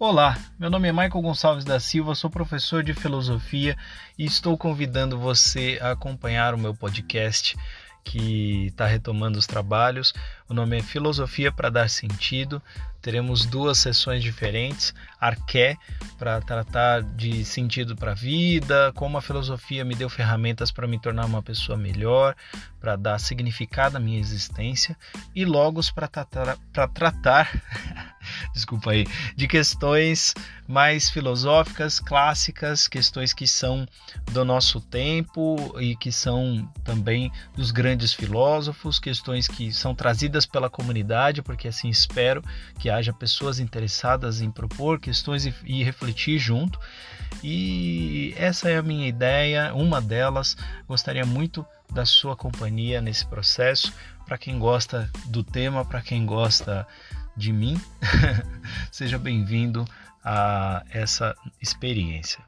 Olá, meu nome é Michael Gonçalves da Silva, sou professor de filosofia e estou convidando você a acompanhar o meu podcast que está retomando os trabalhos. O nome é Filosofia para Dar Sentido. Teremos duas sessões diferentes: Arqué, para tratar de sentido para a vida, como a filosofia me deu ferramentas para me tornar uma pessoa melhor, para dar significado à minha existência, e Logos para tratar, tratar desculpa aí, de questões mais filosóficas, clássicas, questões que são do nosso tempo e que são também dos grandes filósofos, questões que são trazidas pela comunidade, porque assim espero que haja pessoas interessadas em propor questões e, e refletir junto. E essa é a minha ideia, uma delas. Gostaria muito da sua companhia nesse processo. Para quem gosta do tema, para quem gosta de mim, seja bem-vindo a essa experiência.